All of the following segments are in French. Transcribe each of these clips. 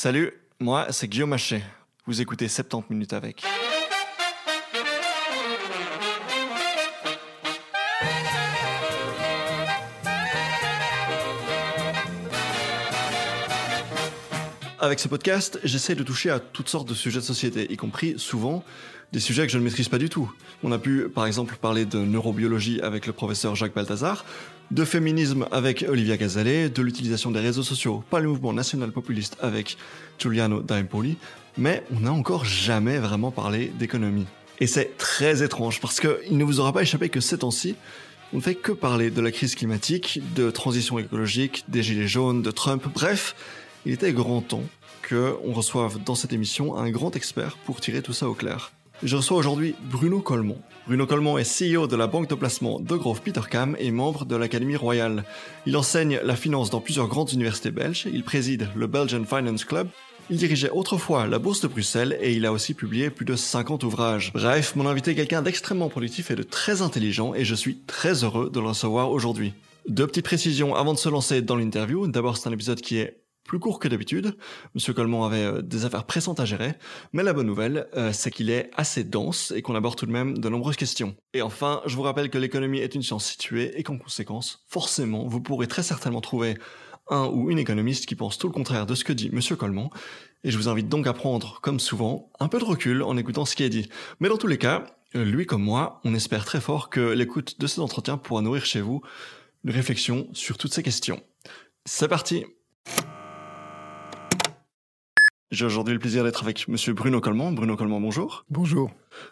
Salut, moi c'est Guillaume Haché. Vous écoutez 70 minutes avec. Avec ce podcast, j'essaie de toucher à toutes sortes de sujets de société, y compris souvent des sujets que je ne maîtrise pas du tout. On a pu par exemple parler de neurobiologie avec le professeur Jacques Balthazar, de féminisme avec Olivia Gazalet, de l'utilisation des réseaux sociaux par le mouvement national populiste avec Giuliano D'Empoli, mais on n'a encore jamais vraiment parlé d'économie. Et c'est très étrange parce qu'il ne vous aura pas échappé que ces temps-ci, on ne fait que parler de la crise climatique, de transition écologique, des gilets jaunes, de Trump, bref, il était grand temps qu'on reçoive dans cette émission un grand expert pour tirer tout ça au clair. Je reçois aujourd'hui Bruno Colmont. Bruno Colmont est CEO de la banque de placement de Grove Petercam et membre de l'Académie royale. Il enseigne la finance dans plusieurs grandes universités belges, il préside le Belgian Finance Club, il dirigeait autrefois la Bourse de Bruxelles et il a aussi publié plus de 50 ouvrages. Bref, mon invité est quelqu'un d'extrêmement productif et de très intelligent et je suis très heureux de le recevoir aujourd'hui. Deux petites précisions avant de se lancer dans l'interview. D'abord, c'est un épisode qui est plus court que d'habitude. Monsieur Coleman avait euh, des affaires pressantes à gérer, mais la bonne nouvelle, euh, c'est qu'il est assez dense et qu'on aborde tout de même de nombreuses questions. Et enfin, je vous rappelle que l'économie est une science située et qu'en conséquence, forcément, vous pourrez très certainement trouver un ou une économiste qui pense tout le contraire de ce que dit Monsieur Coleman. Et je vous invite donc à prendre, comme souvent, un peu de recul en écoutant ce qui est dit. Mais dans tous les cas, lui comme moi, on espère très fort que l'écoute de cet entretien pourra nourrir chez vous une réflexion sur toutes ces questions. C'est parti j'ai aujourd'hui le plaisir d'être avec Monsieur Bruno Coleman. Bruno Coleman, bonjour. Bonjour.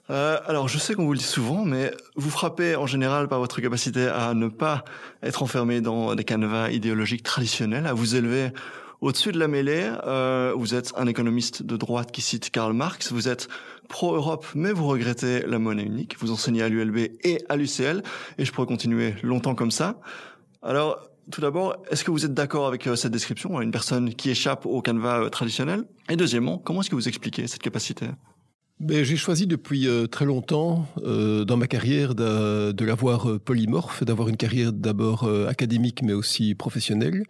Euh, alors, je sais qu'on vous le dit souvent, mais vous frappez en général par votre capacité à ne pas être enfermé dans des canevas idéologiques traditionnels, à vous élever au-dessus de la mêlée. Euh, vous êtes un économiste de droite qui cite Karl Marx. Vous êtes pro-Europe, mais vous regrettez la monnaie unique. Vous enseignez à l'ULB et à l'UCL, et je pourrais continuer longtemps comme ça. Alors, tout d'abord, est-ce que vous êtes d'accord avec euh, cette description, une personne qui échappe au canevas euh, traditionnel? Et deuxièmement, comment est-ce que vous expliquez cette capacité? Ben, J'ai choisi depuis euh, très longtemps dans ma carrière de, de l'avoir polymorphe, d'avoir une carrière d'abord académique mais aussi professionnelle.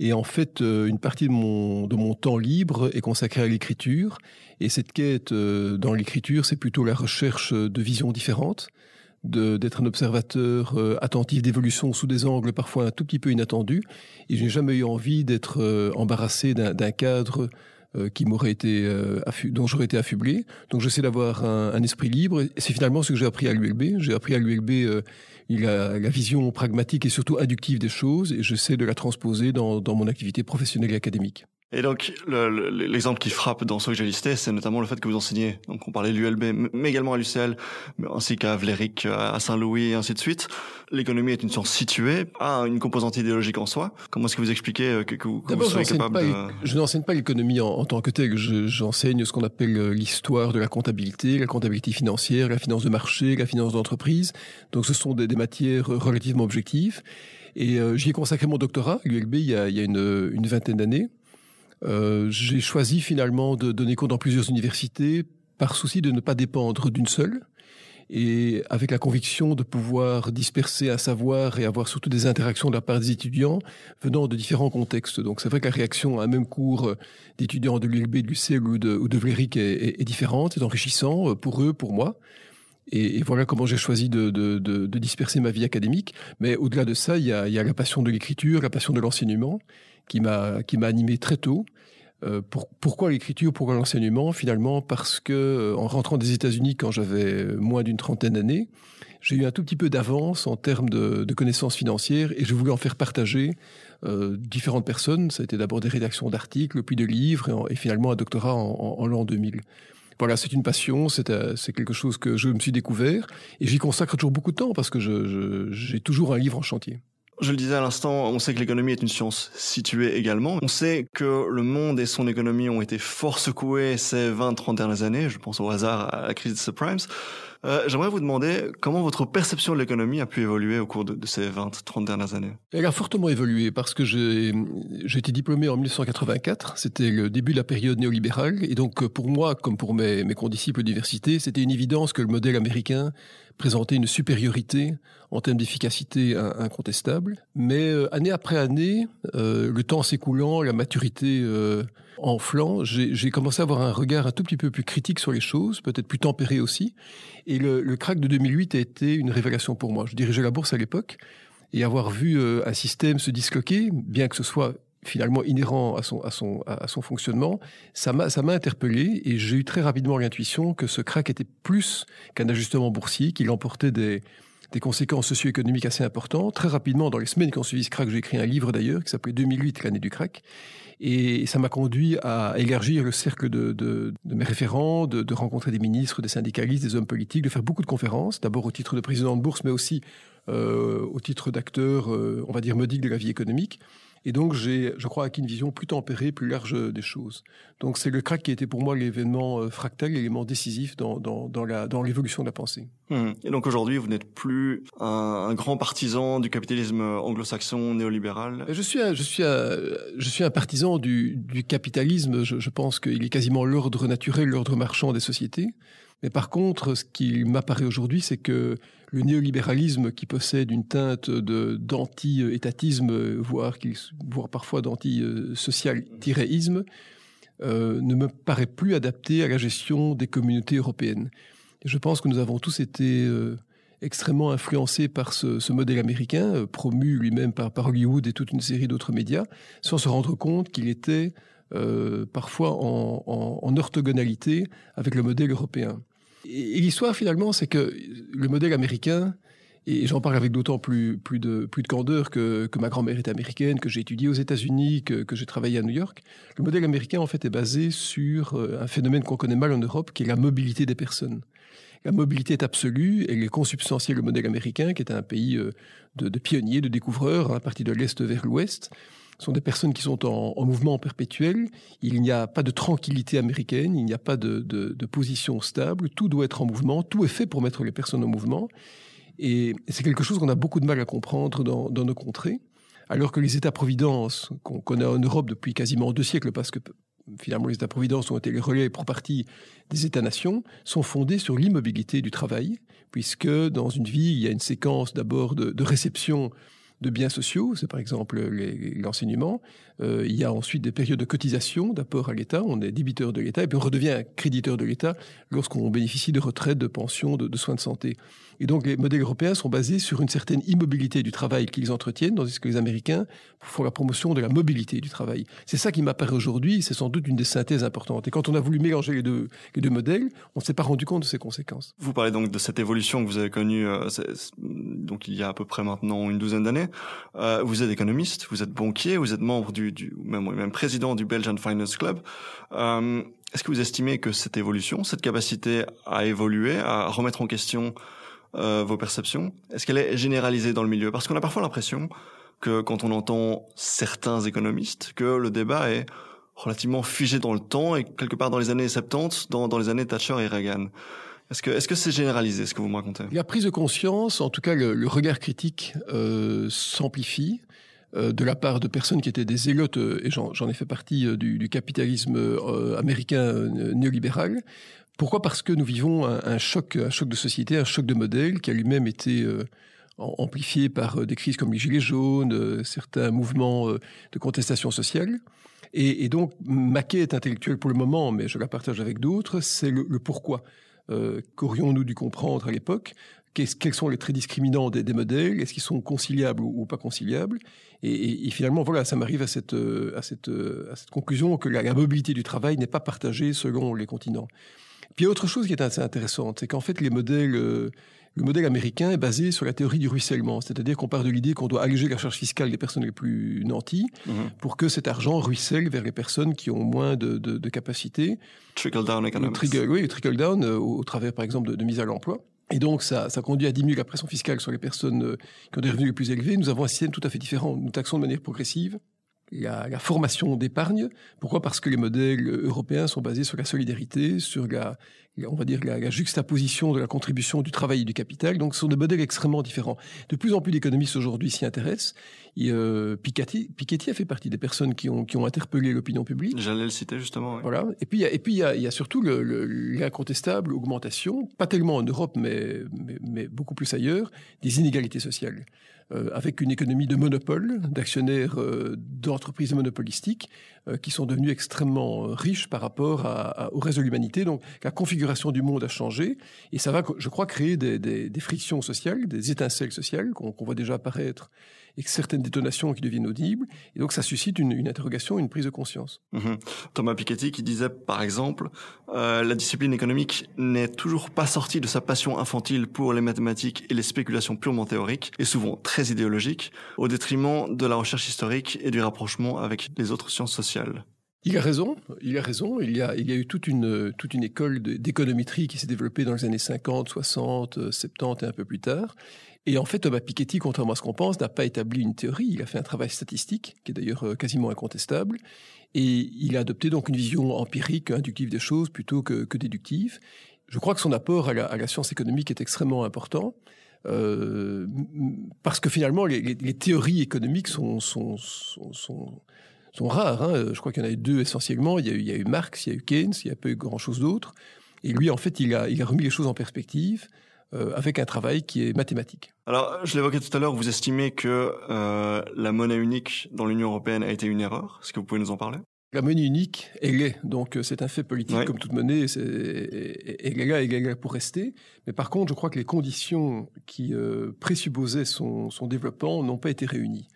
Et en fait, une partie de mon, de mon temps libre est consacrée à l'écriture. Et cette quête dans l'écriture, c'est plutôt la recherche de visions différentes d'être un observateur euh, attentif d'évolution sous des angles parfois un tout petit peu inattendus. Et je n'ai jamais eu envie d'être euh, embarrassé d'un cadre euh, qui m'aurait été dont j'aurais été affublé. Donc j'essaie d'avoir un, esprit libre. Et c'est finalement ce que j'ai appris à l'ULB. J'ai appris à l'ULB la, la vision pragmatique et surtout inductive des choses, et j'essaie de la transposer dans mon activité professionnelle et académique. Et donc, l'exemple qui frappe dans ce que j'ai listé, c'est notamment le fait que vous enseignez. Donc, on parlait de l'ULB, mais également à l'UCL, ainsi qu'à Vlerick, à Saint-Louis, et ainsi de suite. L'économie est une science située, a une composante idéologique en soi. Comment est-ce que vous expliquez euh, que, que vous, soyez capable de... Je n'enseigne pas l'économie en, tant que telle. J'enseigne ce qu'on appelle euh, l'histoire de la comptabilité, la comptabilité financière, la finance de marché, la finance d'entreprise. Donc, ce sont des, des matières relativement objectives. Et euh, j'y ai consacré mon doctorat à l'ULB il y a, il y a une, une vingtaine d'années. Euh, j'ai choisi finalement de donner cours dans plusieurs universités par souci de ne pas dépendre d'une seule et avec la conviction de pouvoir disperser un savoir et avoir surtout des interactions de la part des étudiants venant de différents contextes. Donc c'est vrai que la réaction à un même cours d'étudiants de l'ULB, de l'UCL ou de, ou de Vlerick est, est, différente, c'est enrichissant pour eux, pour moi. Et, et voilà comment j'ai choisi de, de, de, de, disperser ma vie académique. Mais au-delà de ça, il y a, il y a la passion de l'écriture, la passion de l'enseignement qui m'a qui m'a animé très tôt. Euh, pour, pourquoi l'écriture, pourquoi l'enseignement? Finalement, parce que euh, en rentrant des États-Unis quand j'avais moins d'une trentaine d'années, j'ai eu un tout petit peu d'avance en termes de, de, connaissances financières et je voulais en faire partager euh, différentes personnes. Ça a été d'abord des rédactions d'articles, puis de livres et, et finalement un doctorat en, en, en l'an 2000. Voilà, c'est une passion, c'est euh, quelque chose que je me suis découvert et j'y consacre toujours beaucoup de temps parce que j'ai toujours un livre en chantier. Je le disais à l'instant, on sait que l'économie est une science située également. On sait que le monde et son économie ont été fort secoués ces 20-30 dernières années. Je pense au hasard à la crise des subprimes. Euh, J'aimerais vous demander comment votre perception de l'économie a pu évoluer au cours de, ces 20-30 dernières années. Elle a fortement évolué parce que j'ai été diplômé en 1984. C'était le début de la période néolibérale. Et donc, pour moi, comme pour mes, mes condisciples d'université, c'était une évidence que le modèle américain présentait une supériorité en termes d'efficacité incontestable. Mais euh, année après année, euh, le temps s'écoulant, la maturité en flanc, j'ai commencé à avoir un regard un tout petit peu plus critique sur les choses, peut-être plus tempéré aussi. Et le, le crack de 2008 a été une révélation pour moi. Je dirigeais la bourse à l'époque et avoir vu euh, un système se disloquer, bien que ce soit finalement inhérent à son, à son, à son fonctionnement, ça m'a, interpellé et j'ai eu très rapidement l'intuition que ce crack était plus qu'un ajustement boursier, qu'il emportait des, des conséquences socio-économiques assez importantes. Très rapidement, dans les semaines qui ont suivi ce crack, j'ai écrit un livre d'ailleurs qui s'appelait 2008, l'année du crack. Et ça m'a conduit à élargir le cercle de, de, de mes référents, de, de, rencontrer des ministres, des syndicalistes, des hommes politiques, de faire beaucoup de conférences, d'abord au titre de président de bourse, mais aussi euh, au titre d'acteur, euh, on va dire, modique de la vie économique. Et donc, j'ai, je crois, acquis une vision plus tempérée, plus large des choses. Donc, c'est le crack qui été pour moi l'événement euh, fractal, l'élément décisif dans, dans, dans, la, dans l'évolution de la pensée. Mmh. Et donc, aujourd'hui, vous n'êtes plus un, un, grand partisan du capitalisme anglo-saxon néolibéral? Je suis un, je suis un, je suis un partisan du, du capitalisme. Je, je pense qu'il est quasiment l'ordre naturel, l'ordre marchand des sociétés. Mais par contre, ce qui m'apparaît aujourd'hui, c'est que le néolibéralisme qui possède une teinte de, d'anti-étatisme, voire, voire parfois d'anti-social-isme, euh, ne me paraît plus adapté à la gestion des communautés européennes. Je pense que nous avons tous été euh, extrêmement influencés par ce, modèle américain, euh, promu lui-même par, Hollywood et toute une série d'autres médias, sans se rendre compte qu'il était parfois en orthogonalité avec le modèle européen. Et, l'histoire, finalement, c'est que le modèle américain, et j'en parle avec d'autant plus, de, plus de candeur que, que ma grand-mère est américaine, que j'ai étudié aux États-Unis, que, que j'ai travaillé à New York. Le modèle américain, en fait, est basé sur euh, un phénomène qu'on connaît mal en Europe, qui est la mobilité des personnes. La mobilité est absolue, elle est consubstantielle au modèle américain, qui est un pays euh, de, pionniers, de découvreurs, hein, parti de l'Est vers l'Ouest sont des personnes qui sont en, en mouvement perpétuel. Il n'y a pas de tranquillité américaine, il n'y a pas de, position stable. Tout doit être en mouvement, tout est fait pour mettre les personnes en mouvement. Et, c'est quelque chose qu'on a beaucoup de mal à comprendre dans, nos contrées. Alors que les États-providence qu'on connaît en Europe depuis quasiment deux siècles, parce que finalement les États-providence ont été les relais pour partie des États-nations, sont fondés sur l'immobilité du travail, puisque dans une vie, il y a une séquence d'abord de réception de biens sociaux, c'est par exemple l'enseignement. Euh, il y a ensuite des périodes de cotisation, d'apport à l'État, on est débiteur de l'État, et puis on redevient créditeur de l'État lorsqu'on bénéficie de retraite, de pensions, de, de, soins de santé. Et donc les modèles européens sont basés sur une certaine immobilité du travail qu'ils entretiennent, tandis que les Américains font la promotion de la mobilité du travail. C'est ça qui m'apparaît aujourd'hui, c'est sans doute une des synthèses importantes. Et quand on a voulu mélanger les deux, les deux modèles, on ne s'est pas rendu compte de ses conséquences. Vous parlez donc de cette évolution que vous avez connue euh, donc il y a à peu près maintenant une douzaine d'années. Euh, vous êtes économiste, vous êtes banquier, vous êtes membre du, même, président du Belgian Finance Club. Euh, Est-ce que vous estimez que cette évolution, cette capacité à évoluer, à remettre en question euh, vos perceptions, est-ce qu'elle est généralisée dans le milieu? Parce qu'on a parfois l'impression que quand on entend certains économistes, que le débat est relativement figé dans le temps et quelque part dans les années 70, dans, dans les années Thatcher et Reagan. Est-ce que c'est généralisé ce que vous me racontez? La prise de conscience, en tout cas le, regard critique, euh, s'amplifie euh, de la part de personnes qui étaient des zélotes, euh, et j'en ai fait partie du, capitalisme américain néolibéral. Pourquoi? Parce que nous vivons un, choc, un choc de société, un choc de modèle qui a lui-même été amplifié par des crises comme les Gilets jaunes, certains mouvements de contestation sociale. Et, donc, ma quête intellectuelle pour le moment, mais je la partage avec d'autres, c'est le pourquoi euh, qu'aurions-nous dû comprendre à l'époque? Quels sont les traits discriminants des, modèles? Est-ce qu'ils sont conciliables ou, pas conciliables? Et, finalement, voilà, ça m'arrive à cette, à, cette, à cette conclusion que la, la mobilité du travail n'est pas partagée selon les continents. Puis autre chose qui est assez intéressante, c'est qu'en fait, les modèles, euh, le modèle américain est basé sur la théorie du ruissellement, c'est-à-dire qu'on part de l'idée qu'on doit alléger la charge fiscale des personnes les plus nanties mm -hmm. pour que cet argent ruisselle vers les personnes qui ont moins de, de, de capacités. Trickle down economics. Trickle, oui, trickle down euh, au, au, travers, par exemple, de, de mise à l'emploi. Et donc, ça, ça conduit à diminuer la pression fiscale sur les personnes euh, qui ont des revenus les plus élevés. Nous avons un système tout à fait différent. Nous taxons de manière progressive la, la formation d'épargne. Pourquoi? Parce que les modèles européens sont basés sur la solidarité, sur la, on va dire la, la, juxtaposition de la contribution du travail et du capital. Donc, ce sont des modèles extrêmement différents. De plus en plus d'économistes aujourd'hui s'y intéressent. Et, euh, Piketty, Piketty a fait partie des personnes qui ont, qui ont interpellé l'opinion publique. J'allais le citer justement. Oui. Voilà. Et puis, et puis il y a, il y a surtout l'incontestable augmentation, pas tellement en Europe, mais, mais, mais beaucoup plus ailleurs, des inégalités sociales. Euh, avec une économie de monopole, d'actionnaires euh, d'entreprises monopolistiques euh, qui sont devenus extrêmement riches par rapport à, au reste de l'humanité. Donc la configuration du monde a changé et ça va, je crois, créer des, des, des frictions sociales, des étincelles sociales qu'on voit déjà apparaître et certaines détonations qui deviennent audibles. Et donc ça suscite une, une interrogation, une prise de conscience. Mhm. Thomas Piketty qui disait par exemple, euh, la discipline économique n'est toujours pas sortie de sa passion infantile pour les mathématiques et les spéculations purement théoriques, et souvent très idéologiques, au détriment de la recherche historique et du rapprochement avec les autres sciences sociales. Il a raison, il a raison. Il y a, il y a eu toute une, toute une école d'économétrie qui s'est développée dans les années 50, 60, 70 et un peu plus tard. Et en fait, Thomas Piketty, contrairement à ce qu'on pense, n'a pas établi une théorie. Il a fait un travail statistique, qui est d'ailleurs euh, quasiment incontestable. Et il a adopté donc une vision empirique, inductive des choses, plutôt que, déductive. Je crois que son apport à la, science économique est extrêmement important. Euh, parce que finalement, les, théories économiques sont, rares. Hein. Je crois qu'il y en a eu deux essentiellement. Il y a eu, il y a eu Marx, il y a eu Keynes, il n'y a pas eu grand-chose d'autre. Et lui, en fait, il a remis les choses en perspective. Euh, avec un travail qui est mathématique. Alors, je l'évoquais tout à l'heure, vous estimez que euh, la monnaie unique dans l'Union européenne a été une erreur? Est-ce que vous pouvez nous en parler? La monnaie unique, elle est. Donc, euh, c'est un fait politique ouais. comme toute monnaie. Elle est là, elle est là pour rester. Mais par contre, je crois que les conditions qui euh, présupposaient son, son développement n'ont pas été réunies.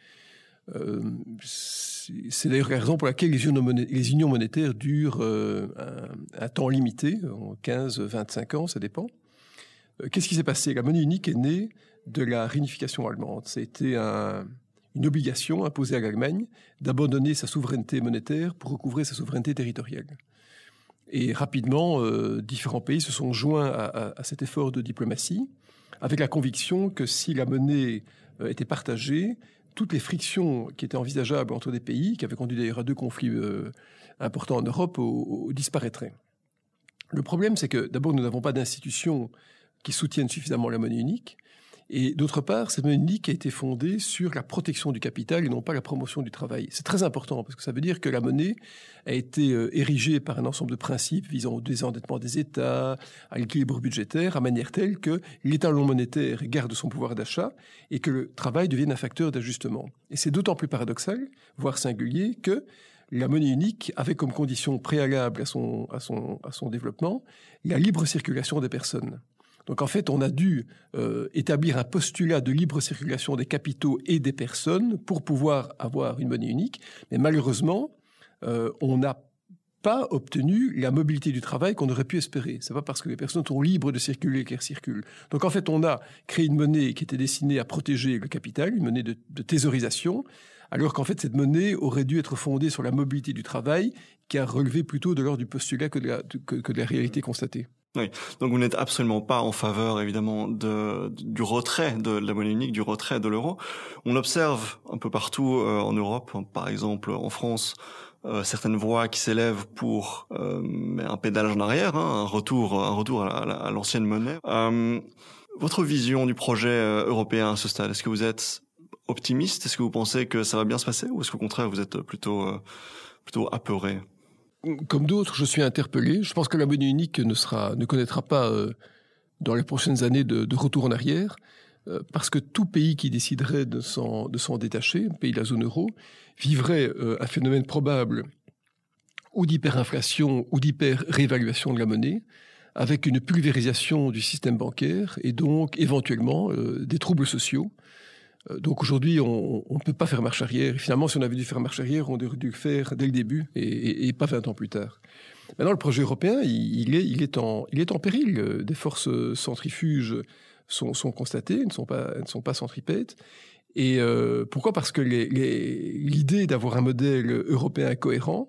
Euh, c'est d'ailleurs la raison pour laquelle les unions, monétaires, les unions monétaires durent euh, un, un, temps limité, 15-25 ans, ça dépend. Euh, qu'est-ce qui s'est passé? La monnaie unique est née de la réunification allemande. C'était un, une obligation imposée à l'Allemagne d'abandonner sa souveraineté monétaire pour recouvrer sa souveraineté territoriale. Et rapidement, euh, différents pays se sont joints à, cet effort de diplomatie, avec la conviction que si la monnaie euh, était partagée, toutes les frictions qui étaient envisageables entre des pays, qui avaient conduit d'ailleurs à deux conflits importants en Europe, disparaîtraient. Le problème, c'est que d'abord, nous n'avons pas d'institutions qui soutiennent suffisamment la monnaie unique. Et d'autre part, cette monnaie unique a été fondée sur la protection du capital et non pas la promotion du travail. C'est très important parce que ça veut dire que la monnaie a été euh, érigée par un ensemble de principes visant au désendettement des États, à l'équilibre budgétaire, à manière telle que l'étalon monétaire garde son pouvoir d'achat et que le travail devienne un facteur d'ajustement. Et c'est d'autant plus paradoxal, voire singulier, que la monnaie unique avait comme condition préalable à son, à son, à son développement la libre circulation des personnes. Donc en fait, on a dû euh, établir un postulat de libre circulation des capitaux et des personnes pour pouvoir avoir une monnaie unique. Mais malheureusement, euh, on n'a pas obtenu la mobilité du travail qu'on aurait pu espérer. C'est pas parce que les personnes sont libres de circuler qu'elles circulent. Donc en fait, on a créé une monnaie qui était destinée à protéger le capital, une monnaie de, de thésaurisation, alors qu'en fait cette monnaie aurait dû être fondée sur la mobilité du travail, qui a relevé plutôt de l'ordre du postulat que de la, que, que de la réalité constatée. Oui, donc vous n'êtes absolument pas en faveur évidemment de, du retrait de la monnaie unique, du retrait de l'euro. On observe un peu partout euh, en Europe, par exemple en France, euh, certaines voix qui s'élèvent pour euh, un pédalage en arrière, hein, un retour, un retour à, l'ancienne monnaie. Euh, votre vision du projet euh, européen à ce stade, est-ce que vous êtes optimiste? Est-ce que vous pensez que ça va bien se passer, ou est-ce qu'au contraire vous êtes plutôt plutôt apeuré? Comme d'autres, je suis interpellé. Je pense que la monnaie unique ne connaîtra pas euh, dans les prochaines années de, retour en arrière, euh, parce que tout pays qui déciderait de s'en, détacher, pays de la zone euro, vivrait euh, un phénomène probable ou d'hyperinflation ou d'hyper-réévaluation de la monnaie, avec une pulvérisation du système bancaire et donc éventuellement des troubles sociaux donc aujourd'hui, on ne peut pas faire marche arrière. Finalement, si on avait dû faire marche arrière, on aurait dû le faire dès le début et, pas 20 ans plus tard. Maintenant, le projet européen, il, est, en, péril. Euh, des forces centrifuges sont, constatées, ne sont pas, ne sont pas centripètes. Et euh, pourquoi? Parce que l'idée d'avoir un modèle européen cohérent,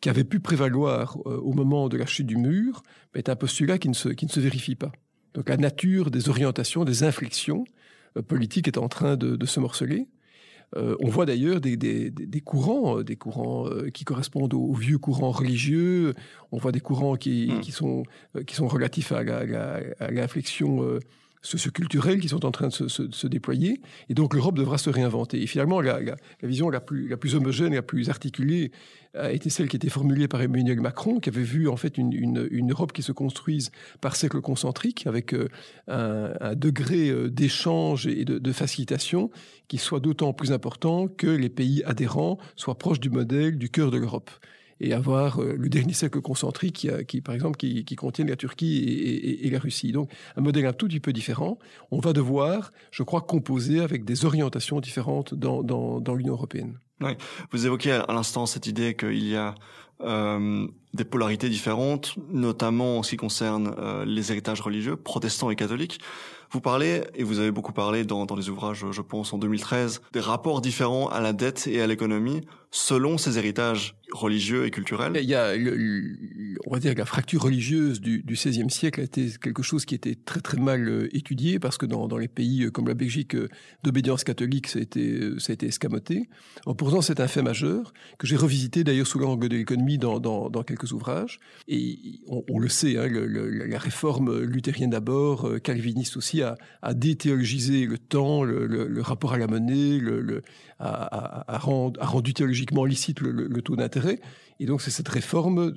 qui avait pu prévaloir euh, au moment de la chute du mur, est un postulat qui ne, se, vérifie pas. Donc la nature des orientations, des inflexions, euh, politique est en train de, de se morceler. Euh, on voit d'ailleurs des, des, des, courants, des courants euh, qui correspondent aux, vieux courants religieux. On voit des courants qui, mmh. qui sont, qui sont relatifs à, l'inflexion socioculturelles qui sont en train de se, déployer. Et donc l'Europe devra se réinventer. Et finalement, la, vision la plus, homogène, la plus articulée a été celle qui était formulée par Emmanuel Macron, qui avait vu en fait une, Europe qui se construise par cercle concentrique, avec euh, un, un, degré euh, d'échange et de, de, facilitation qui soit d'autant plus important que les pays adhérents soient proches du modèle du cœur de l'Europe et avoir euh, le dernier cercle concentrique qui, a, par exemple, qui, qui la Turquie et, la Russie. Donc, un modèle un tout petit peu différent. On va devoir, je crois, composer avec des orientations différentes dans, l'Union européenne. Vous évoquez à l'instant cette idée qu'il y a euh, des polarités différentes, notamment en ce qui concerne euh, les héritages religieux, protestants et catholiques. Vous parlez, et vous avez beaucoup parlé dans, dans les ouvrages, je pense, en 2013, des rapports différents à la dette et à l'économie selon ces héritages religieux et culturels. Il y a, le, on va dire, la fracture religieuse du, XVIe siècle a été quelque chose qui était très très mal euh, étudié parce que dans, les pays comme la Belgique d'obédience catholique, ça a été, ça a été escamoté. En pourtant, c'est un fait majeur que j'ai revisité d'ailleurs sous l'angle de l'économie dans, dans, quelques ouvrages. Et on, le sait, hein, le, le, la réforme luthérienne d'abord, calviniste aussi, a, a déthéologisé le temps, le, le, rapport à la monnaie, a, a, rendu, théologiquement licite le, taux d'intérêt. Et donc c'est cette réforme,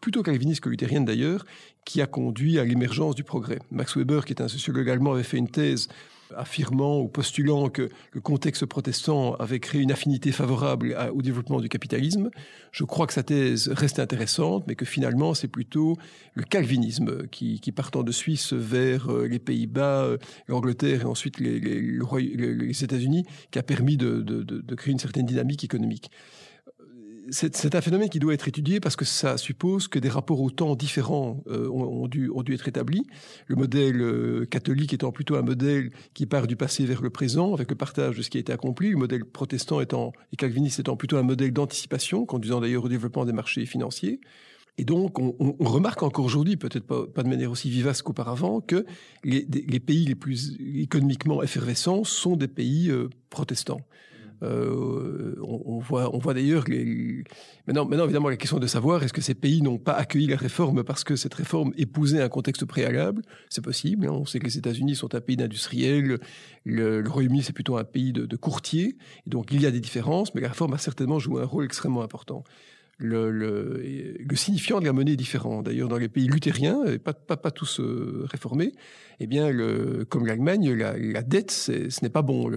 plutôt calviniste que luthérienne d'ailleurs, qui a conduit à l'émergence du progrès. Max Weber, qui est un sociologue allemand, avait fait une thèse affirmant ou postulant que le contexte protestant avait créé une affinité favorable au développement du capitalisme. Je crois que sa thèse reste intéressante, mais que finalement c'est plutôt le calvinisme qui, partant de Suisse vers euh, les Pays-Bas, euh, l'Angleterre et ensuite les, États-Unis qui a permis de créer une certaine dynamique économique c'est un phénomène qui doit être étudié parce que ça suppose que des rapports au temps différents euh, ont, dû, être établis. Le modèle euh, catholique étant plutôt un modèle qui part du passé vers le présent, avec le partage de ce qui a été accompli. Le modèle protestant étant, et calviniste étant plutôt un modèle d'anticipation, conduisant d'ailleurs au développement des marchés financiers. Et donc, on, remarque encore aujourd'hui, peut-être pas, de manière aussi vivace qu'auparavant, que les, les, pays les plus économiquement effervescents sont des pays euh, protestants. Euh, on, on, voit, on voit d'ailleurs les... maintenant, maintenant évidemment la question de savoir est-ce que ces pays n'ont pas accueilli la réforme parce que cette réforme épousait un contexte préalable, c'est possible. Hein. On sait que les États-Unis sont un pays d'industriels, le, Royaume-Uni c'est plutôt un pays de, de courtiers, donc il y a des différences, mais la réforme a certainement joué un rôle extrêmement important le, le, le, signifiant de la monnaie est différent. D'ailleurs, dans les pays luthériens, pas, pas, pas tous euh, réformés, eh bien, le, comme l'Allemagne, la, la, dette, ce n'est pas bon.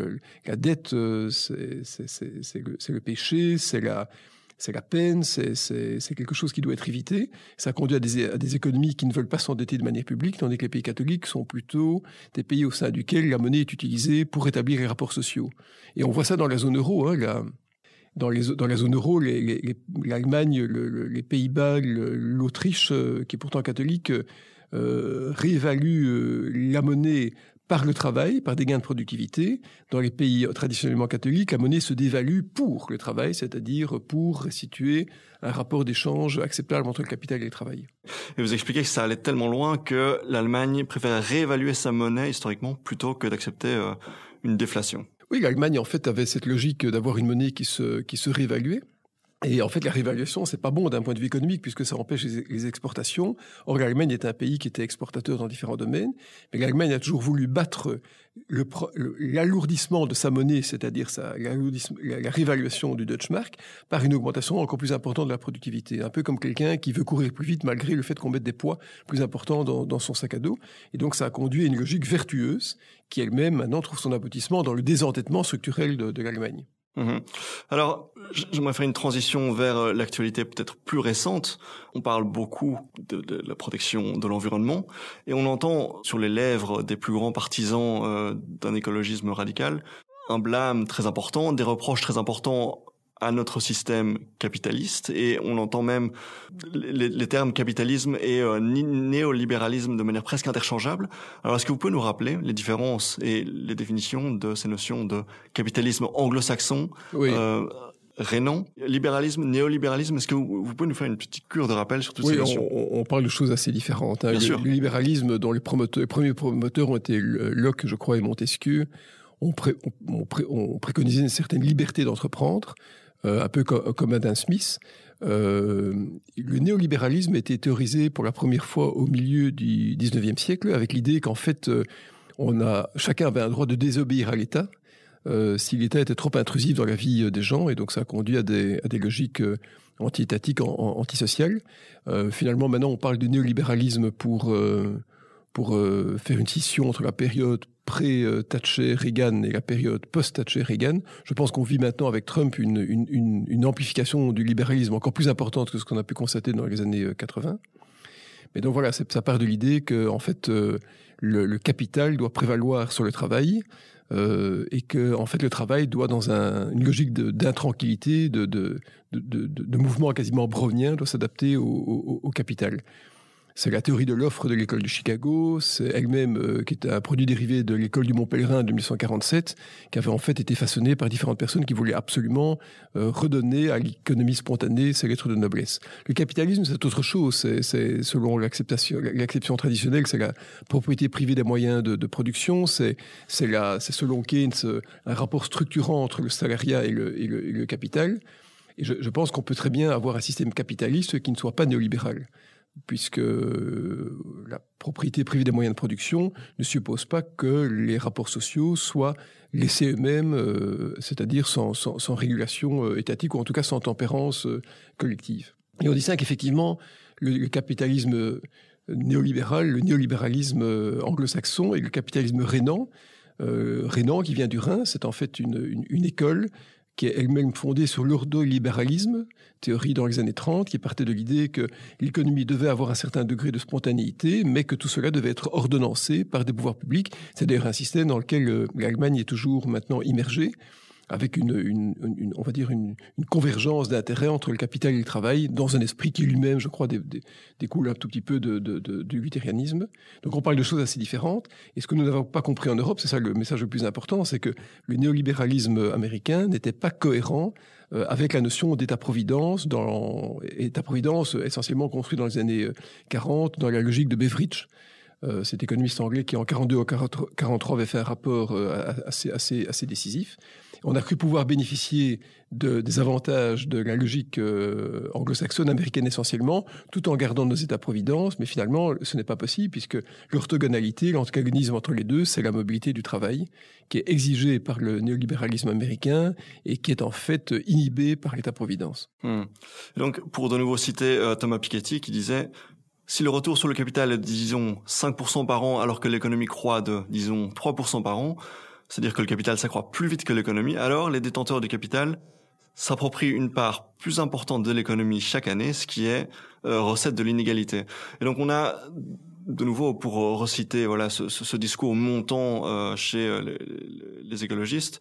La dette, euh, c'est le, péché, c'est la, c'est la peine, c'est quelque chose qui doit être évité. Ça conduit à des, à des économies qui ne veulent pas s'endetter de manière publique, tandis que les pays catholiques sont plutôt des pays au sein duquel la monnaie est utilisée pour établir les rapports sociaux. Et on voit ça dans la zone euro. Hein, la, dans, les, dans la zone euro, l'Allemagne, les, les, les Pays-Bas, l'Autriche, euh, qui est pourtant catholique, euh, réévalue euh, la monnaie par le travail, par des gains de productivité. Dans les pays traditionnellement catholiques, la monnaie se dévalue pour le travail, c'est-à-dire pour restituer un rapport d'échange acceptable entre le capital et le travail. Et vous expliquez que ça allait tellement loin que l'Allemagne préfère réévaluer sa monnaie historiquement plutôt que d'accepter euh, une déflation. Oui, l'Allemagne, en fait, avait cette logique d'avoir une monnaie qui se, qui se réévaluait. Et en fait, la réévaluation, c'est pas bon d'un point de vue économique puisque ça empêche les, exportations. Or, l'Allemagne est un pays qui était exportateur dans différents domaines, mais l'Allemagne a toujours voulu battre l'alourdissement de sa monnaie, c'est-à-dire la, réévaluation du Deutschmark, par une augmentation encore plus importante de la productivité. Un peu comme quelqu'un qui veut courir plus vite malgré le fait qu'on mette des poids plus importants dans, son sac à dos. Et donc, ça a conduit à une logique vertueuse qui elle-même maintenant trouve son aboutissement dans le désentêtement structurel de l'Allemagne. Mmh. Alors, j'aimerais faire une transition vers euh, l'actualité peut-être plus récente. On parle beaucoup de, la protection de l'environnement et on entend sur les lèvres des plus grands partisans euh, d'un écologisme radical un blâme très important, des reproches très importants à notre système capitaliste et on entend même les, les termes capitalisme et euh, néolibéralisme de manière presque interchangeable. Alors est-ce que vous pouvez nous rappeler les différences et les définitions de ces notions de capitalisme anglo-saxon oui. euh, rénan, libéralisme, néolibéralisme Est-ce que vous, vous, pouvez nous faire une petite cure de rappel sur toutes oui, ces notions? on, on, parle de choses assez différentes. Hein. Bien le, sûr. le libéralisme dont les, promoteurs, les premiers promoteurs ont été Locke, je crois, et Montesquieu, on, pré, on, pré, on préconisait une certaine liberté d'entreprendre, un peu co comme Adam Smith. Euh, le néolibéralisme a été théorisé pour la première fois au milieu du 19e siècle avec l'idée qu'en fait, euh, on a, chacun avait un droit de désobéir à l'État euh, si l'État était trop intrusif dans la vie des gens, et donc ça a conduit à des, à des logiques euh, anti-étatiques, antisociales. Euh, finalement, maintenant, on parle du néolibéralisme pour, euh, pour euh, faire une scission entre la période pré-Thatcher-Reagan et la période post-Thatcher-Reagan. Je pense qu'on vit maintenant avec Trump une, une, une, une, amplification du libéralisme encore plus importante que ce qu'on a pu constater dans les années 80. Mais donc voilà, ça part de l'idée que en fait le, le, capital doit prévaloir sur le travail euh, et que en fait le travail doit dans un, une logique d'intranquillité, de, de, de, de, mouvement quasiment brownien, doit s'adapter au, au, au, capital. C'est la théorie de l'offre de l'école de Chicago, c'est elle-même euh, qui est un produit dérivé de l'école du Mont Pèlerin de 1847, qui avait en fait été façonné par différentes personnes qui voulaient absolument euh, redonner à l'économie spontanée ses lettres de noblesse. Le capitalisme, c'est autre chose. C'est selon l'acception traditionnelle, c'est la propriété privée des moyens de, production. C'est selon Keynes un rapport structurant entre le salariat et le capital. Et je, je pense qu'on peut très bien avoir un système capitaliste qui ne soit pas néolibéral puisque la propriété privée des moyens de production ne suppose pas que les rapports sociaux soient laissés eux-mêmes, euh, c'est-à-dire sans, régulation euh, étatique ou en tout cas sans tempérance euh, collective. Et on distingue effectivement le, le, capitalisme néolibéral, le néolibéralisme anglo-saxon et le capitalisme rénan. rénan qui vient du Rhin, c'est en fait une école qui est elle-même fondée sur l'ordolibéralisme, théorie dans les années 30, qui partait de l'idée que l'économie devait avoir un certain degré de spontanéité, mais que tout cela devait être ordonnancé par des pouvoirs publics. C'est d'ailleurs un système dans lequel euh, l'Allemagne est toujours maintenant immergée avec une, on va dire une, convergence d'intérêts entre le capital et le travail, dans un esprit qui lui-même, je crois, découle un tout petit peu du luthérianisme. Donc on parle de choses assez différentes. Et ce que nous n'avons pas compris en Europe, c'est ça le message le plus important, c'est que le néolibéralisme américain n'était pas cohérent euh, avec la notion d'État-providence, État-providence essentiellement construit dans les années 40, dans la logique de Beveridge, euh, cet économiste anglais qui en 42 ou 43 avait fait un rapport euh, assez, assez, assez décisif. On a cru pouvoir bénéficier de, des avantages de la logique euh, anglo-saxonne, américaine essentiellement, tout en gardant nos États-providence, mais finalement, ce n'est pas possible puisque l'orthogonalité, l'antagonisme entre les deux, c'est la mobilité du travail, qui est exigée par le néolibéralisme américain et qui est en fait inhibée par l'État-providence. Hmm. Donc, pour de nouveau citer euh, Thomas Piketty qui disait si le retour sur le capital est, disons, 5% par an alors que l'économie croît de, disons, 3% par an, c'est-à-dire que le capital s'accroît plus vite que l'économie, alors les détenteurs du capital s'approprient une part plus importante de l'économie chaque année, ce qui est euh, recette de l'inégalité. Et donc on a de nouveau pour reciter voilà ce, discours montant euh, chez euh, les, écologistes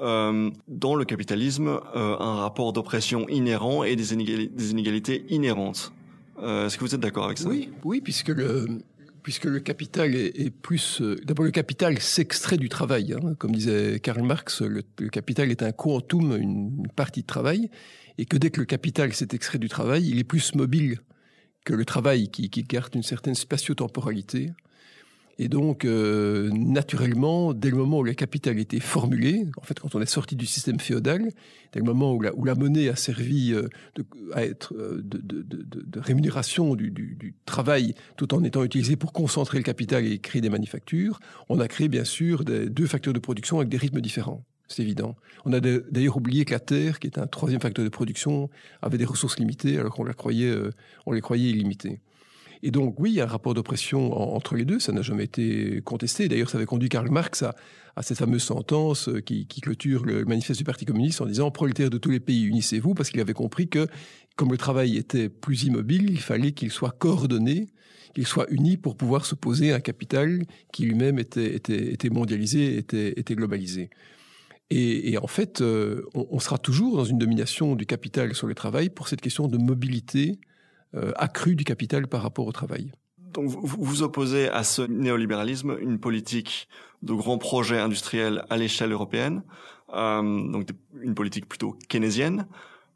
dans le capitalisme un rapport d'oppression inhérent et des inégalités, inhérentes. Est-ce que vous êtes d'accord avec ça? Oui, oui, puisque le puisque le capital est, plus... Euh, d'abord, le capital s'extrait du travail. Hein. Comme disait Karl Marx, le, le, capital est un quantum, une, partie de travail, et que dès que le capital s'est extrait du travail, il est plus mobile que le travail qui, qui garde une certaine spatio-temporalité. Et donc, euh, naturellement, dès le moment où la capitale était formulée, en fait, quand on est sorti du système féodal, dès le moment où la, monnaie a servi euh, à être euh, de, rémunération du, travail, tout en étant utilisée pour concentrer le capital et créer des manufactures, on a créé bien sûr deux facteurs de production avec des rythmes différents. C'est évident. On a d'ailleurs oublié que la terre, qui est un troisième facteur de production, avait des ressources limitées, alors qu'on la croyait, on les croyait illimitées. Et donc, oui, il y a un rapport d'oppression entre les deux, ça n'a jamais été contesté. D'ailleurs, ça avait conduit Karl Marx à, cette fameuse sentence euh, qui, clôture le manifeste du Parti communiste en disant prolétaires de tous les pays, unissez-vous, parce qu'il avait compris que, comme le travail était plus immobile, il fallait qu'il soit coordonné, qu'il soit uni pour pouvoir s'opposer à un capital qui lui-même était, mondialisé, était, globalisé. Et, en fait, euh, on, sera toujours dans une domination du capital sur le travail pour cette question de mobilité accrue du capital par rapport au travail. Donc vous, vous opposez à ce néolibéralisme une politique de grands projets industriels à l'échelle européenne, euh, donc une politique plutôt keynésienne.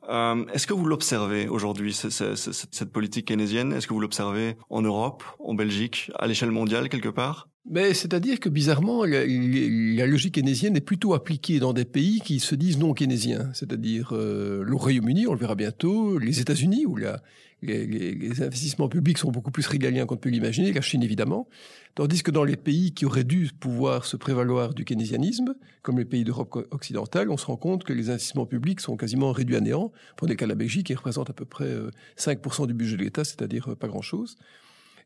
Euh, Est-ce que vous l'observez aujourd'hui, cette politique keynésienne? Est-ce que vous l'observez en Europe, en Belgique, à l'échelle mondiale quelque part? Mais c'est-à-dire que bizarrement, la, la, logique keynésienne est plutôt appliquée dans des pays qui se disent non keynésiens, c'est-à-dire euh, le Royaume-Uni, on le verra bientôt, les États-Unis, où la, les, investissements publics sont beaucoup plus régaliens qu'on ne peut l'imaginer, la Chine évidemment, tandis que dans les pays qui auraient dû pouvoir se prévaloir du keynésianisme, comme les pays d'Europe occidentale, on se rend compte que les investissements publics sont quasiment réduits à néant. Pour des cas la Belgique, qui représente à peu près 5% euh, du budget de l'État, c'est-à-dire euh, pas grand-chose.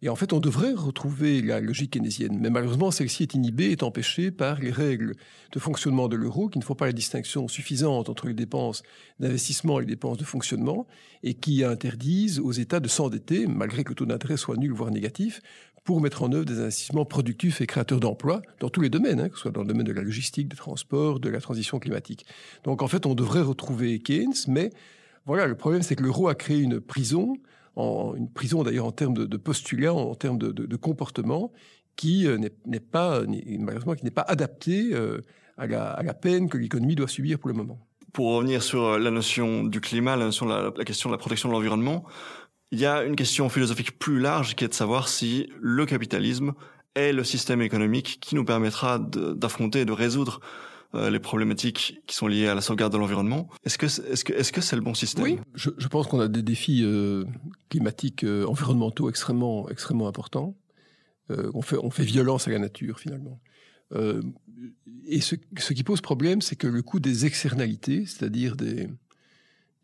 Et en fait, on devrait retrouver la logique keynésienne. Mais malheureusement, celle-ci est inhibée, est empêchée par les règles de fonctionnement de l'euro, qui ne font pas la distinction suffisante entre les dépenses d'investissement et les dépenses de fonctionnement, et qui interdisent aux États de s'endetter, malgré que le taux d'intérêt soit nul, voire négatif, pour mettre en œuvre des investissements productifs et créateurs d'emplois dans tous les domaines, hein, que ce soit dans le domaine de la logistique, des transports, de la transition climatique. Donc en fait, on devrait retrouver Keynes, mais voilà, le problème c'est que l'euro a créé une prison en, une prison d'ailleurs en termes de, de postulat, en, termes de, de, comportement, qui euh, n'est pas, malheureusement, qui n'est pas adapté euh, à, la, peine que l'économie doit subir pour le moment. Pour revenir sur euh, la notion du climat, la, notion la question de la protection de l'environnement, il y a une question philosophique plus large qui est de savoir si le capitalisme est le système économique qui nous permettra d'affronter et de résoudre euh, les problématiques qui sont liées à la sauvegarde de l'environnement. Est-ce que est-ce que est-ce que c'est le bon système? Oui, je, pense qu'on a des défis euh, climatiques, euh, environnementaux extrêmement extrêmement importants. On fait on fait violence à la nature finalement. Et ce, ce qui pose problème, c'est que le coût des externalités, c'est-à-dire des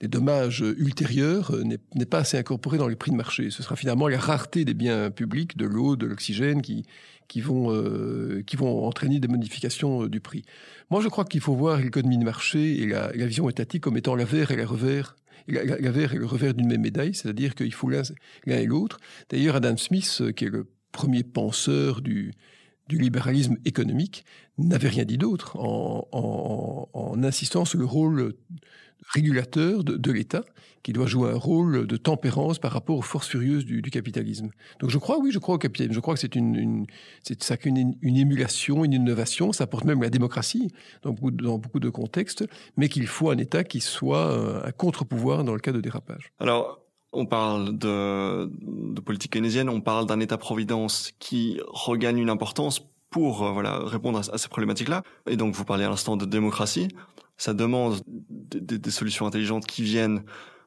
des dommages ultérieurs n'est pas assez incorporé dans les prix de marché. Ce sera finalement la rareté des biens publics, de l'eau, de l'oxygène, qui, qui vont euh, qui vont entraîner des modifications euh, du prix. Moi, je crois qu'il faut voir l'économie de marché et la, vision étatique comme étant la verre et la revers. La, la, et le revers d'une même médaille, c'est-à-dire qu'il faut l'un et l'autre. D'ailleurs, Adam Smith, euh, qui est le premier penseur du, du libéralisme économique, n'avait rien dit d'autre en, en, insistant sur le rôle régulateur de, l'État, qui doit jouer un rôle de tempérance par rapport aux forces furieuses du, capitalisme. Donc je crois, oui, je crois au capitalisme. Je crois que c'est une, une ça une, une, émulation, une innovation. Ça porte même la démocratie dans beaucoup, de contextes, mais qu'il faut un État qui soit un contre-pouvoir dans le cas de dérapage. Alors, on parle de, politique keynésienne, on parle d'un État-providence qui regagne une importance pour euh, voilà répondre à ces problématiques-là. Et donc, vous parlez à l'instant de démocratie ça demande des, solutions intelligentes qui viennent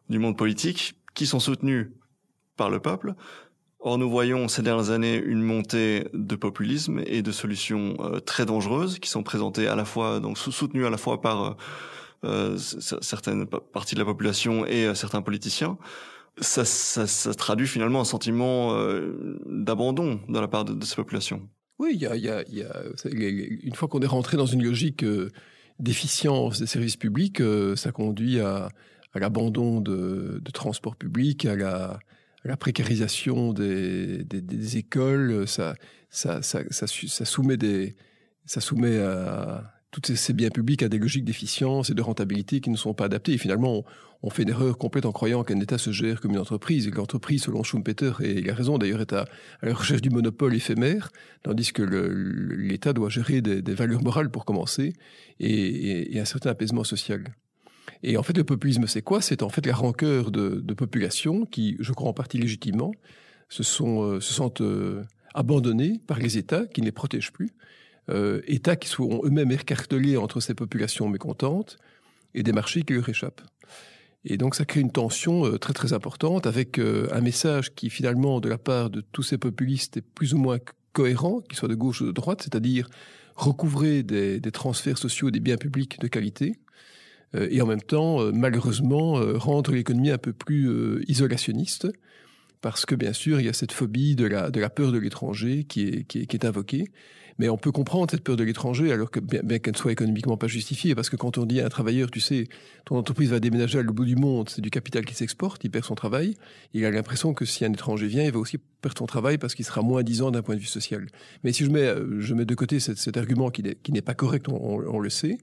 du monde politique, qui sont soutenues par le peuple. Or, nous voyons ces dernières années une montée de populisme et de solutions euh, très dangereuses qui sont présentées à la fois, donc soutenues à la fois par euh, certaines parties de la population et euh, certains politiciens. Ça, ça, traduit finalement un sentiment d'abandon de la part de, de ces populations. Oui, y a, y y a une fois qu'on est rentré dans une logique d'efficience des services publics, euh, ça conduit à, l'abandon de, transports publics, à la, précarisation des, écoles. Ça, soumet à tous ces biens publics à des logiques d'efficience et de rentabilité qui ne sont pas adaptées. Finalement, on, fait une erreur complète en croyant qu'un État se gère comme une entreprise et que l'entreprise, selon Schumpeter, et il raison d'ailleurs, est à, la recherche du monopole éphémère, tandis que l'État doit gérer des, valeurs morales pour commencer et, un certain apaisement social. Et en fait, le populisme, c'est quoi? C'est en fait la rancœur de, populations qui, je crois en partie légitimement, se, euh, se sentent euh, abandonnées par les États qui ne les protègent plus euh, États qui sont eux-mêmes écartelés entre ces populations mécontentes et des marchés qui leur échappent. Et donc ça crée une tension euh, très très importante avec euh, un message qui finalement de la part de tous ces populistes est plus ou moins cohérent, qu'ils soient de gauche ou de droite, c'est-à-dire recouvrer des, des, transferts sociaux, des biens publics de qualité, euh, et en même temps, malheureusement, rendre l'économie un peu plus isolationniste, parce que bien sûr, il y a cette phobie de la, de la peur de l'étranger qui est, qui, est, qui est invoquée. Mais on peut comprendre cette peur de l'étranger, alors que bien, bien qu'elle soit économiquement pas justifiée, parce que quand on dit à un travailleur, tu sais, ton entreprise va déménager à le bout du monde, c'est du capital qui s'exporte, il perd son travail, il a l'impression que si un étranger vient, il va aussi perdre son travail parce qu'il sera moins disant d'un point de vue social. Mais si je mets, je mets de côté cet, argument qui n'est pas correct, on le sait,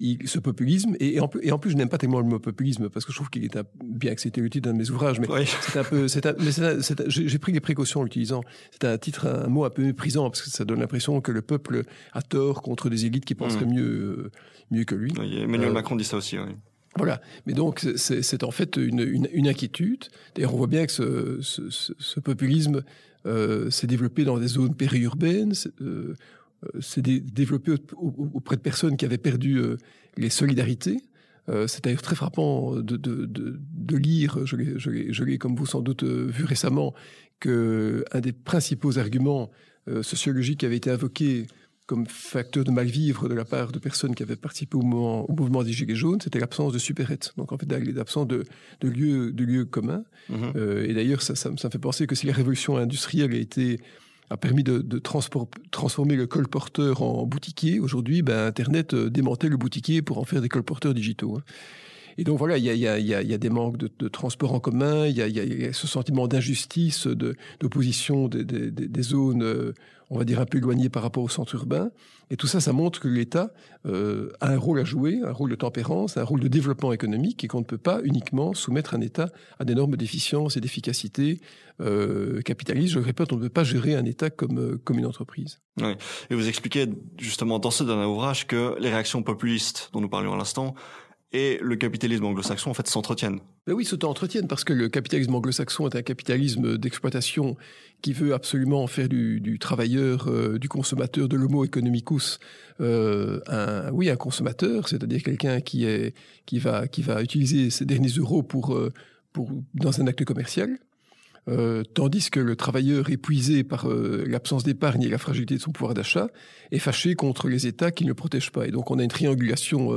il, ce populisme, et, et, en, et en plus je n'aime pas tellement le mot populisme parce que je trouve qu'il est un, bien que c'était le titre d'un de mes ouvrages, mais oui. c'est un peu, c'est j'ai pris des précautions en l'utilisant. C'est un titre, un mot un peu méprisant parce que ça donne l'impression que le peuple a tort contre des élites qui penseraient mmh. mieux, mieux que lui. Oui, Emmanuel euh, Macron dit ça aussi. Oui. Voilà. Mais donc, c'est en fait une, une, une inquiétude. D'ailleurs, on voit bien que ce, ce, ce populisme euh, s'est développé dans des zones périurbaines. Euh, s'est développé auprès de personnes qui avaient perdu les solidarités. Euh, c'est d'ailleurs très frappant de, de, de, de lire, je l'ai comme vous sans doute euh, vu récemment, que un des principaux arguments euh, sociologiques qui avait été invoqué comme facteur de mal-vivre de la part de personnes qui avaient participé au mouvement, au mouvement des Gilets jaunes, c'était l'absence de supérettes. Donc en fait, l'absence de, de lieux de lieux communs. Mmh euh, et d'ailleurs, ça, ça, ça, me fait penser que si la révolution industrielle a été a permis de, transformer le colporteur en boutiquier. Aujourd'hui, ben, Internet euh, démantait le boutiquier pour en faire des colporteurs digitaux. Hein. Et donc voilà, il y a, y, a, y a, des manques de, de, transport en commun, il y a, y a, ce sentiment d'injustice, d'opposition des, des, des, zones, euh, on va dire, un peu éloignées par rapport au centre urbain. Et tout ça, ça montre que l'État euh, a un rôle à jouer, un rôle de tempérance, un rôle de développement économique, et qu'on ne peut pas uniquement soumettre un État à des normes d'efficience et d'efficacité euh, capitaliste. Je répète, on ne peut pas gérer un État comme, euh, comme une entreprise. Oui. Et vous expliquez justement dans ce dernier ouvrage que les réactions populistes dont nous parlions à l'instant et le capitalisme anglo-saxon en fait s'entretiennent. Ben oui, s'entretiennent parce que le capitalisme anglo-saxon est un capitalisme d'exploitation qui veut absolument faire du, travailleur, euh, du consommateur, de l'homo economicus, euh, un, oui, un consommateur, c'est-à-dire quelqu'un qui qui va qui va utiliser ses derniers euros pour euh, pour dans un acte commercial. Tandis que le travailleur épuisé par l'absence d'épargne et la fragilité de son pouvoir d'achat est fâché contre les États qui ne le protègent pas. Et donc on a une triangulation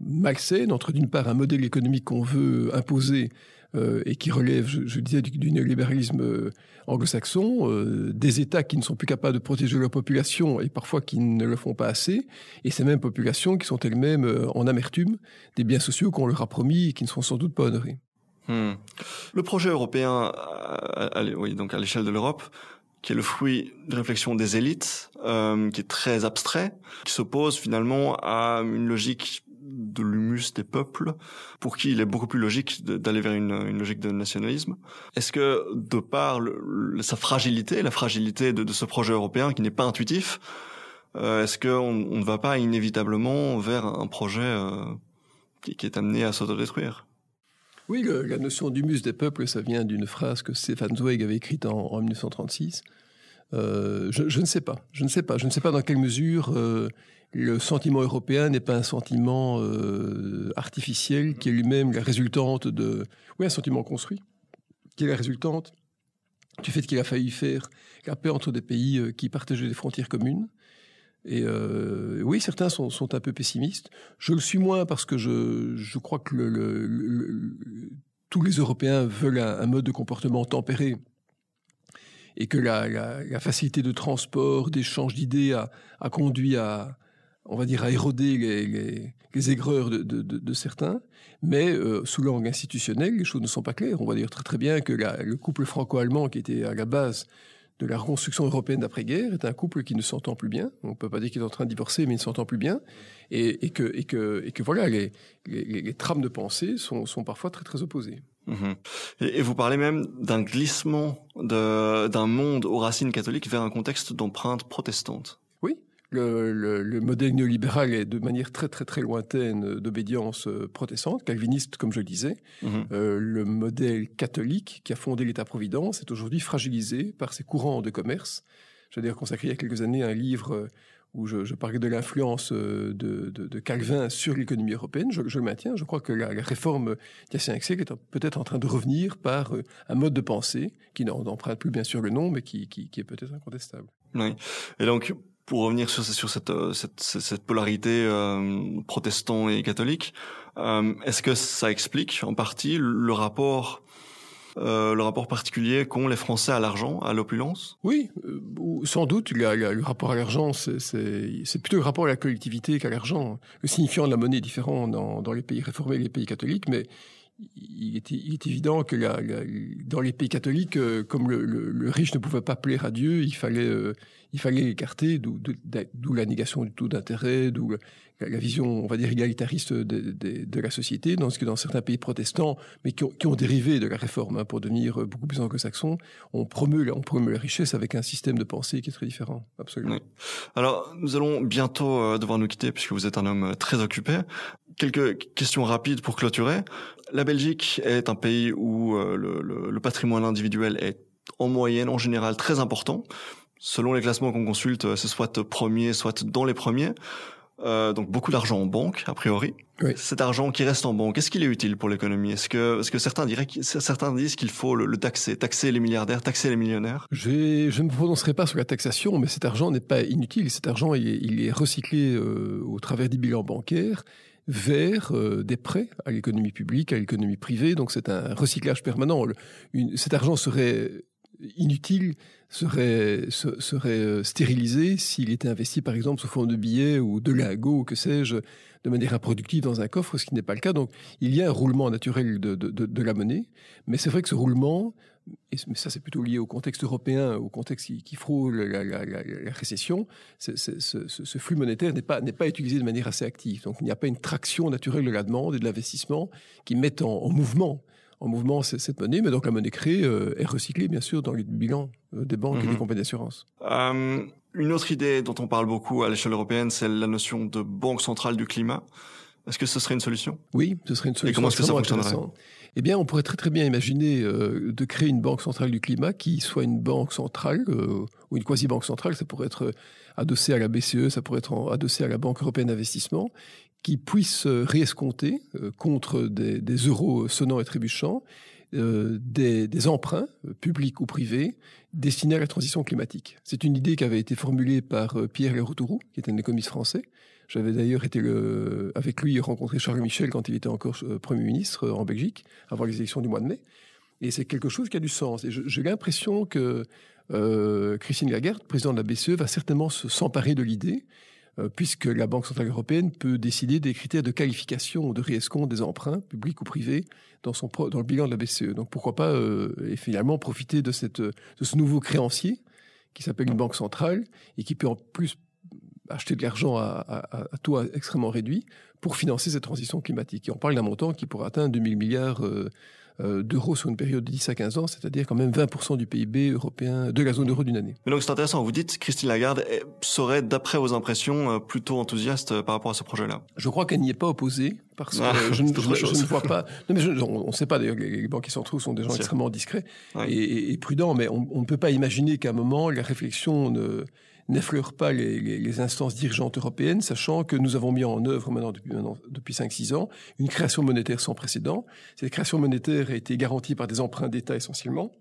malsaine entre d'une part un modèle économique qu'on veut imposer euh, et qui relève, je, je disais, du, néolibéralisme euh, anglo-saxon, euh, des États qui ne sont plus capables de protéger leur population et parfois qui ne le font pas assez, et ces mêmes populations qui sont elles-mêmes en amertume des biens sociaux qu'on leur a promis et qui ne sont sans doute pas honorés. Hmm. Le projet européen, oui, donc à l'échelle de l'Europe, qui est le fruit de réflexion des élites, qui est très abstrait, qui s'oppose finalement à une logique de l'humus des peuples, pour qui il est beaucoup plus logique d'aller vers une, logique de nationalisme. Est-ce que, de par sa fragilité, la fragilité de, ce projet européen qui n'est pas intuitif, euh, est-ce qu'on on ne va pas inévitablement vers un projet euh, qui, est amené à s'autodétruire? Oui, la notion d'humus des peuples, ça vient d'une phrase que Stefan Zweig avait écrite en, en 1936. Euh, je, ne sais pas, je ne sais pas, je ne sais pas dans quelle mesure le sentiment européen n'est pas un sentiment euh, artificiel qui est lui-même la résultante de... Oui, un sentiment construit, qui est la résultante du fait qu'il a failli faire la paix entre des pays euh, qui partageaient des frontières communes. Et euh, oui, certains sont, sont, un peu pessimistes. Je le suis moins parce que je, je crois que le, le, le, tous les Européens veulent un, mode de comportement tempéré et que la, la, la facilité de transport, d'échange d'idées a, a, conduit à, on va dire, à éroder les, aigreurs de, certains, mais euh, sous l'angle institutionnel, les choses ne sont pas claires. On va dire très bien que le couple franco-allemand qui était à la base de la reconstruction européenne d'après-guerre est un couple qui ne s'entend plus bien. On ne peut pas dire qu'il est en train de divorcer, mais il ne s'entend plus bien. Et, que, voilà, les, trames de pensée sont, parfois très opposées. Mmh. Et, et, vous parlez même d'un glissement d'un monde aux racines catholiques vers un contexte d'empreinte protestante. Le, le, le, modèle néolibéral est de manière très très très lointaine d'obédience euh, protestante, calviniste comme je le disais. Mmh. Euh, le modèle catholique qui a fondé l'État-providence est aujourd'hui fragilisé par ces courants de commerce. J'ai d'ailleurs consacré il y a quelques années un livre euh, où je, je parlais de l'influence de, de, de, Calvin sur l'économie européenne. Je, je, le maintiens. Je crois que la, la réforme d'il y a cinq siècles est peut-être en train de revenir par un mode de pensée qui n'emprunte plus bien sûr le nom, mais qui, qui, qui est peut-être incontestable. Oui. Et donc, pour revenir sur, sur cette, euh, cette, cette polarité euh, protestant et catholique, euh, est-ce que ça explique en partie le rapport euh, le rapport particulier qu'ont les Français à l'argent, à l'opulence? Oui, euh, sans doute. Le rapport à l'argent, c'est plutôt le rapport à la collectivité qu'à l'argent. Le signifiant de la monnaie est différent dans, dans les pays réformés et les pays catholiques, mais il est, il est, évident que la, la, dans les pays catholiques, euh, comme le, le, le, riche ne pouvait pas plaire à Dieu, il fallait, euh, il fallait l'écarter, d'où la négation du taux d'intérêt, d'où la, vision, on va dire, égalitariste de, de, de, la société, dans ce que dans certains pays protestants, mais qui ont, qui ont dérivé de la réforme hein, pour devenir beaucoup plus anglo-saxons, on promeut, on promeut la richesse avec un système de pensée qui est très différent, absolument. Alors, nous allons bientôt euh, devoir nous quitter puisque vous êtes un homme très occupé. Quelques questions rapides pour clôturer. La Belgique est un pays où euh, le, le, le, patrimoine individuel est en moyenne, en général, très important. Selon les classements qu'on consulte, c'est soit premier, soit dans les premiers. euh, donc beaucoup d'argent en banque, a priori. Oui. Cet argent qui reste en banque, est-ce qu'il est utile pour l'économie? Est-ce que, est-ce que certains diraient, certains disent qu'il faut le, taxer, taxer les milliardaires, taxer les millionnaires? Je, je ne me prononcerai pas sur la taxation, mais cet argent n'est pas inutile. Cet argent, il est, il est recyclé euh, au travers des bilans bancaires vers euh, des prêts à l'économie publique, à l'économie privée. Donc c'est un recyclage permanent. cet argent serait inutile serait, serait euh, stérilisé s'il était investi par exemple sous forme de billets ou de lingots ou que sais-je de manière improductive dans un coffre, ce qui n'est pas le cas. Donc il y a un roulement naturel de, de, la monnaie, mais c'est vrai que ce roulement, et mais ça c'est plutôt lié au contexte européen, au contexte qui, qui frôle la, la, la, la récession, ce, ce, flux monétaire n'est pas, n'est pas utilisé de manière assez active. Donc il n'y a pas une traction naturelle de la demande et de l'investissement qui mettent en, en mouvement en mouvement cette monnaie, mais donc la monnaie créée euh, est recyclée bien sûr dans les bilans euh, des banques et des mhm. compagnies d'assurance. Euh, une autre idée dont on parle beaucoup à l'échelle européenne, c'est la notion de banque centrale du climat. Est-ce que ce serait une solution? Oui, ce serait une solution. Et comment est-ce que ça fonctionnerait? Eh on pourrait très bien imaginer de créer une banque centrale du climat qui soit une banque centrale ou une quasi-banque centrale. Ça pourrait être adossé à la BCE, ça pourrait être adossé à la Banque européenne d'investissement, qui puisse euh, réescompter euh, contre des, euros sonnants et trébuchants euh, des, emprunts, publics ou privés, destinés à la transition climatique. C'est une idée qui avait été formulée par Pierre Leroutouroux, qui était un économiste français. J'avais d'ailleurs été le, avec lui rencontrer Charles Michel quand il était encore Premier ministre en Belgique, avant les élections du mois de mai. Et c'est quelque chose qui a du sens. Et j'ai l'impression que Christine Lagarde, présidente de la BCE, va certainement s'emparer de l'idée euh, puisque la Banque Centrale Européenne peut décider des critères de qualification ou de réescompte des emprunts, publics ou privés, dans, son, dans le bilan de la BCE. Donc pourquoi pas, euh, et finalement, profiter de, cette, de ce nouveau créancier qui s'appelle une banque centrale et qui peut en plus acheter de l'argent à, à, taux extrêmement réduit pour financer cette transition climatique. Et on parle d'un montant qui pourrait atteindre 2000 milliards euh, euh, d'euros sur une période de 10 à 15 ans, c'est-à-dire quand même 20% du PIB européen de la zone euro d'une année. Mais donc c'est intéressant, vous dites Christine Lagarde serait, d'après vos impressions, euh, plutôt enthousiaste par rapport à ce projet-là? Je crois qu'elle n'y est pas opposée, parce que ah, je, ne, vois pas... Non, mais on ne sait pas, d'ailleurs, les banquiers centraux sont des gens extrêmement discrets et, et, prudents, mais on ne peut pas imaginer qu'à un moment, la réflexion ne n'effleure pas les, instances dirigeantes européennes, sachant que nous avons mis en œuvre maintenant depuis, depuis 5-6 ans une création monétaire sans précédent. Cette création monétaire a été garantie par des emprunts d'État essentiellement,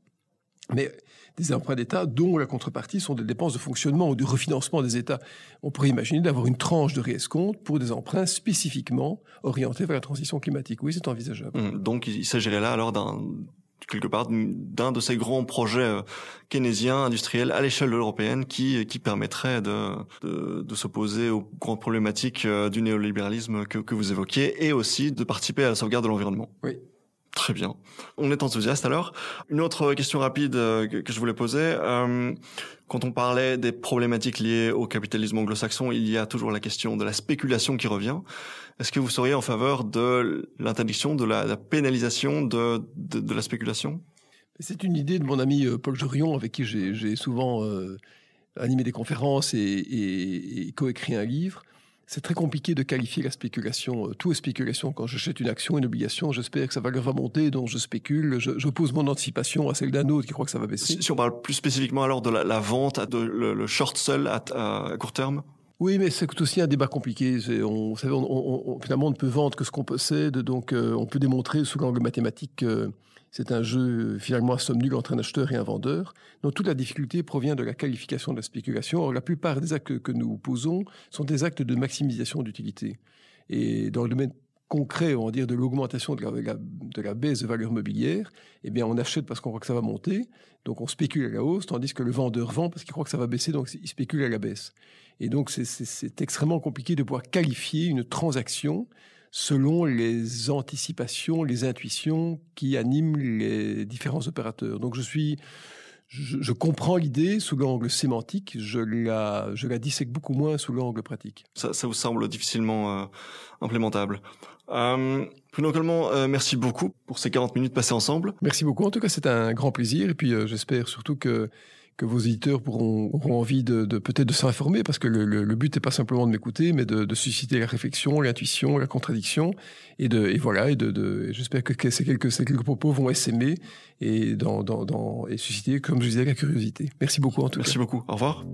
mais des emprunts d'État dont la contrepartie sont des dépenses de fonctionnement ou du refinancement des États. On pourrait imaginer d'avoir une tranche de réescompte pour des emprunts spécifiquement orientés vers la transition climatique. Oui, c'est envisageable. Mmh, donc il s'agirait là alors d'un quelque part d'un de ces grands projets euh, keynésiens industriels à l'échelle européenne qui qui permettrait de de, de s'opposer aux grandes problématiques euh, du néolibéralisme que, que vous évoquiez et aussi de participer à la sauvegarde de l'environnement. Oui. Très bien. On est enthousiaste alors. Une autre question rapide euh, que, je voulais poser. Euh, quand on parlait des problématiques liées au capitalisme anglo-saxon, il y a toujours la question de la spéculation qui revient. Est-ce que vous seriez en faveur de l'interdiction, de la, pénalisation de, de, la spéculation? C'est une idée de mon ami euh, Paul Jorion, avec qui j'ai souvent animé des conférences et, et, et coécrit un livre c'est très compliqué de qualifier la spéculation. Euh, tout est spéculation. Quand j'achète une action, une obligation, j'espère que sa valeur va monter, donc je spécule. Je, pose mon anticipation à celle d'un autre qui croit que ça va baisser. Si, on parle plus spécifiquement alors de la, vente, de, le, short sell à, court terme? Oui, mais c'est aussi un débat compliqué. On, savez, on, finalement, on ne peut vendre que ce qu'on possède, donc euh, on peut démontrer sous l'angle mathématique que c'est un jeu finalement à somme nulle entre un acheteur et un vendeur. Donc toute la difficulté provient de la qualification de la spéculation. Or, la plupart des actes que nous posons sont des actes de maximisation d'utilité. Et dans le domaine concret, on va dire, de l'augmentation de la, de la baisse de valeur mobilière, eh bien, on achète parce qu'on croit que ça va monter, donc on spécule à la hausse, tandis que le vendeur vend parce qu'il croit que ça va baisser, donc il spécule à la baisse. Et donc, c'est extrêmement compliqué de pouvoir qualifier une transaction selon les anticipations, les intuitions qui animent les différents opérateurs. Donc je suis, je, comprends l'idée sous l'angle sémantique, je la, je la dissèque beaucoup moins sous l'angle pratique. Ça, ça vous semble difficilement euh, implémentable. Euh, Bruno Coleman, euh, merci beaucoup pour ces 40 minutes passées ensemble. Merci beaucoup. En tout cas, c'est un grand plaisir. Et puis, euh, j'espère surtout que que vos éditeurs auront envie de, peut-être de s'informer, parce que le, but n'est pas simplement de m'écouter, mais de, susciter la réflexion, l'intuition, la contradiction, et de voilà, et de, j'espère que ces quelques propos vont s'aimer et susciter, comme je disais, la curiosité. Merci beaucoup en tout. Merci beaucoup. Au revoir.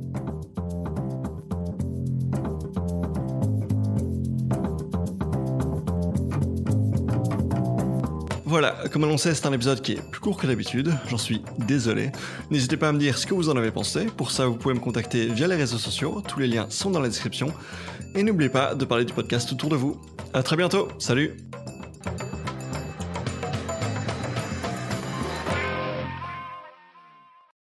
Voilà, comme annoncé, c'est un épisode qui est plus court que d'habitude, j'en suis désolé. N'hésitez pas à me dire ce que vous en avez pensé, pour ça vous pouvez me contacter via les réseaux sociaux, tous les liens sont dans la description. Et n'oubliez pas de parler du podcast autour de vous. À très bientôt, salut